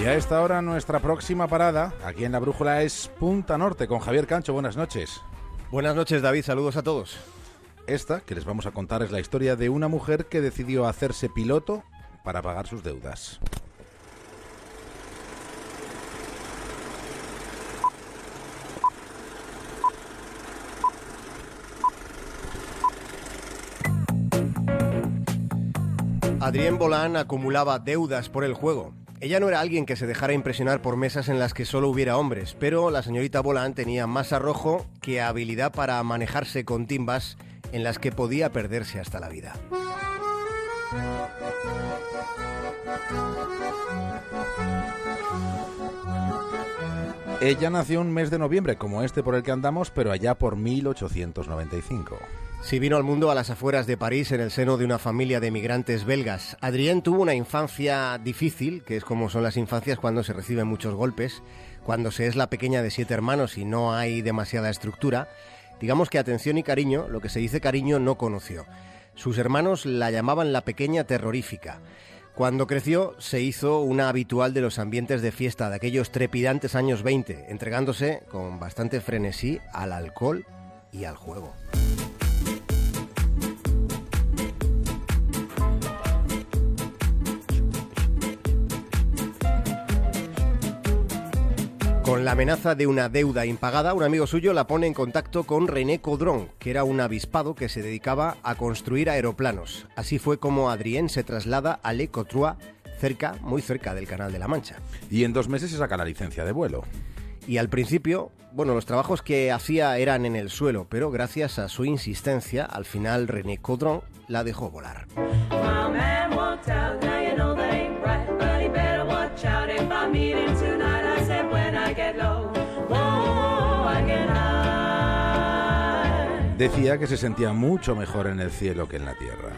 Y a esta hora nuestra próxima parada aquí en la Brújula es Punta Norte con Javier Cancho. Buenas noches. Buenas noches David, saludos a todos. Esta que les vamos a contar es la historia de una mujer que decidió hacerse piloto para pagar sus deudas. Adrienne Bolán acumulaba deudas por el juego. Ella no era alguien que se dejara impresionar por mesas en las que solo hubiera hombres, pero la señorita Bolán tenía más arrojo que habilidad para manejarse con timbas en las que podía perderse hasta la vida. Ella nació un mes de noviembre, como este por el que andamos, pero allá por 1895. Sí vino al mundo a las afueras de París en el seno de una familia de migrantes belgas. Adrienne tuvo una infancia difícil, que es como son las infancias cuando se reciben muchos golpes, cuando se es la pequeña de siete hermanos y no hay demasiada estructura. Digamos que atención y cariño, lo que se dice cariño, no conoció. Sus hermanos la llamaban la pequeña terrorífica. Cuando creció, se hizo una habitual de los ambientes de fiesta de aquellos trepidantes años 20, entregándose con bastante frenesí al alcohol y al juego. Con la amenaza de una deuda impagada, un amigo suyo la pone en contacto con René Caudron, que era un avispado que se dedicaba a construir aeroplanos. Así fue como Adrien se traslada a Le Cotrois, cerca, muy cerca del Canal de la Mancha. Y en dos meses se saca la licencia de vuelo. Y al principio, bueno, los trabajos que hacía eran en el suelo, pero gracias a su insistencia, al final René Caudron la dejó volar. Decía que se sentía mucho mejor en el cielo que en la tierra.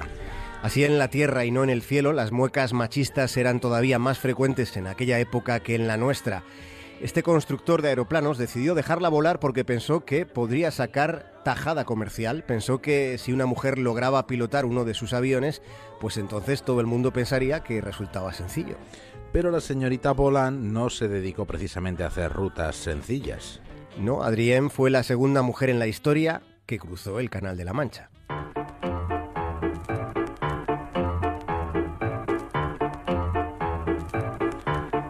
Así en la tierra y no en el cielo, las muecas machistas eran todavía más frecuentes en aquella época que en la nuestra. Este constructor de aeroplanos decidió dejarla volar porque pensó que podría sacar tajada comercial, pensó que si una mujer lograba pilotar uno de sus aviones, pues entonces todo el mundo pensaría que resultaba sencillo. Pero la señorita Bolan no se dedicó precisamente a hacer rutas sencillas. No, Adrienne fue la segunda mujer en la historia que cruzó el Canal de la Mancha.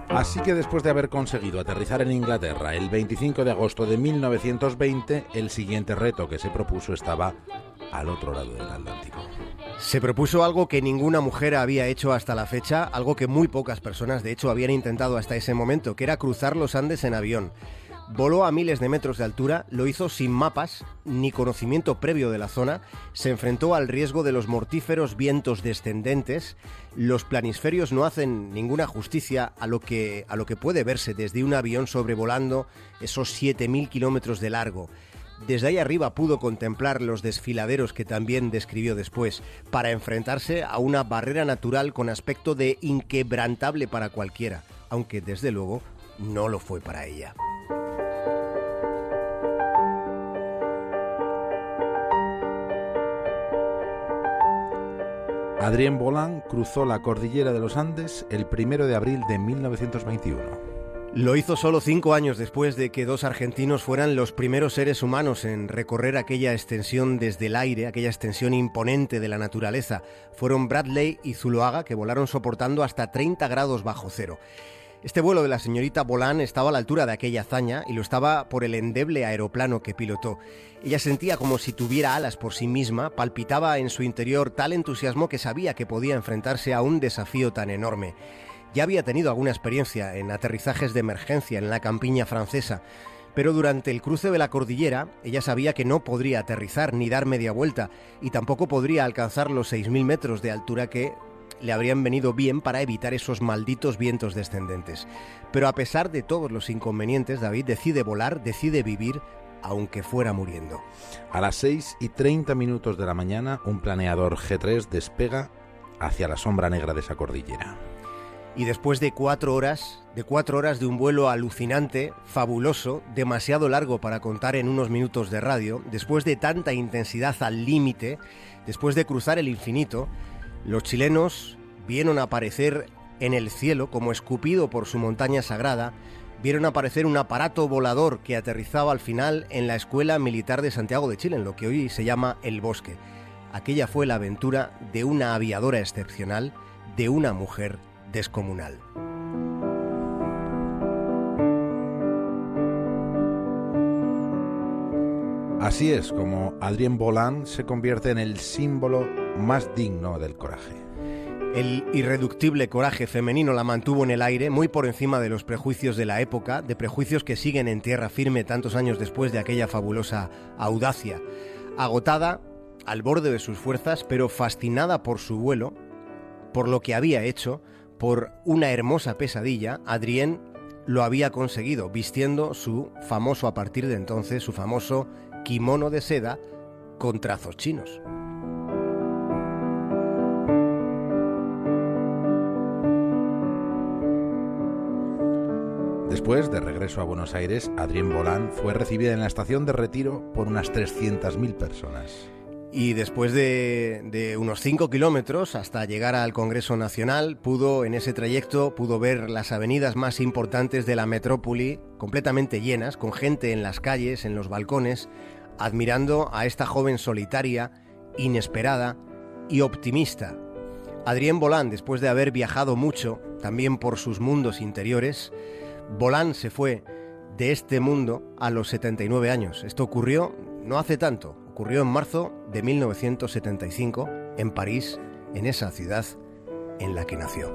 Así que después de haber conseguido aterrizar en Inglaterra el 25 de agosto de 1920, el siguiente reto que se propuso estaba al otro lado del Atlántico. Se propuso algo que ninguna mujer había hecho hasta la fecha, algo que muy pocas personas de hecho habían intentado hasta ese momento, que era cruzar los Andes en avión. Voló a miles de metros de altura, lo hizo sin mapas ni conocimiento previo de la zona, se enfrentó al riesgo de los mortíferos vientos descendentes. Los planisferios no hacen ninguna justicia a lo que, a lo que puede verse desde un avión sobrevolando esos 7.000 kilómetros de largo. Desde ahí arriba pudo contemplar los desfiladeros que también describió después, para enfrentarse a una barrera natural con aspecto de inquebrantable para cualquiera, aunque desde luego no lo fue para ella. Adrien Bolán cruzó la cordillera de los Andes el primero de abril de 1921. Lo hizo solo cinco años después de que dos argentinos fueran los primeros seres humanos en recorrer aquella extensión desde el aire, aquella extensión imponente de la naturaleza. Fueron Bradley y Zuloaga que volaron soportando hasta 30 grados bajo cero. Este vuelo de la señorita Bolán estaba a la altura de aquella hazaña y lo estaba por el endeble aeroplano que pilotó. Ella sentía como si tuviera alas por sí misma, palpitaba en su interior tal entusiasmo que sabía que podía enfrentarse a un desafío tan enorme. Ya había tenido alguna experiencia en aterrizajes de emergencia en la campiña francesa, pero durante el cruce de la cordillera ella sabía que no podría aterrizar ni dar media vuelta y tampoco podría alcanzar los 6.000 metros de altura que le habrían venido bien para evitar esos malditos vientos descendentes. Pero a pesar de todos los inconvenientes, David decide volar, decide vivir, aunque fuera muriendo. A las 6 y 30 minutos de la mañana, un planeador G3 despega hacia la sombra negra de esa cordillera. Y después de cuatro horas, de cuatro horas de un vuelo alucinante, fabuloso, demasiado largo para contar en unos minutos de radio, después de tanta intensidad al límite, después de cruzar el infinito, los chilenos vieron aparecer en el cielo, como escupido por su montaña sagrada, vieron aparecer un aparato volador que aterrizaba al final en la Escuela Militar de Santiago de Chile, en lo que hoy se llama El Bosque. Aquella fue la aventura de una aviadora excepcional, de una mujer descomunal. Así es como Adrien Bolland se convierte en el símbolo más digno del coraje. El irreductible coraje femenino la mantuvo en el aire, muy por encima de los prejuicios de la época, de prejuicios que siguen en tierra firme tantos años después de aquella fabulosa audacia. Agotada, al borde de sus fuerzas, pero fascinada por su vuelo, por lo que había hecho, por una hermosa pesadilla, Adrien lo había conseguido, vistiendo su famoso a partir de entonces, su famoso kimono de seda con trazos chinos. Después, de regreso a Buenos Aires, Adrien Bolán fue recibida en la estación de retiro por unas 300.000 personas. Y después de, unos 5 kilómetros hasta llegar al Congreso Nacional, pudo, en ese trayecto, pudo ver las avenidas más importantes de la metrópoli completamente llenas, con gente en las calles, en los balcones, admirando a esta joven solitaria, inesperada y optimista. Adrien Bolán, después de haber viajado mucho, también por sus mundos interiores, Bolán se fue de este mundo a los 79 años. Esto ocurrió no hace tanto, ocurrió en marzo de 1975 en París, en esa ciudad en la que nació.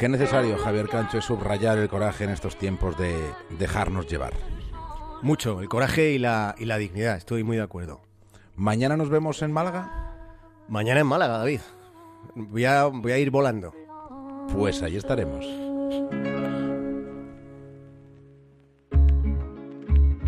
Qué necesario, Javier Cancho, es subrayar el coraje en estos tiempos de dejarnos llevar. Mucho, el coraje y la, y la dignidad, estoy muy de acuerdo. ¿Mañana nos vemos en Málaga? Mañana en Málaga, David. Voy a, voy a ir volando. Pues ahí estaremos.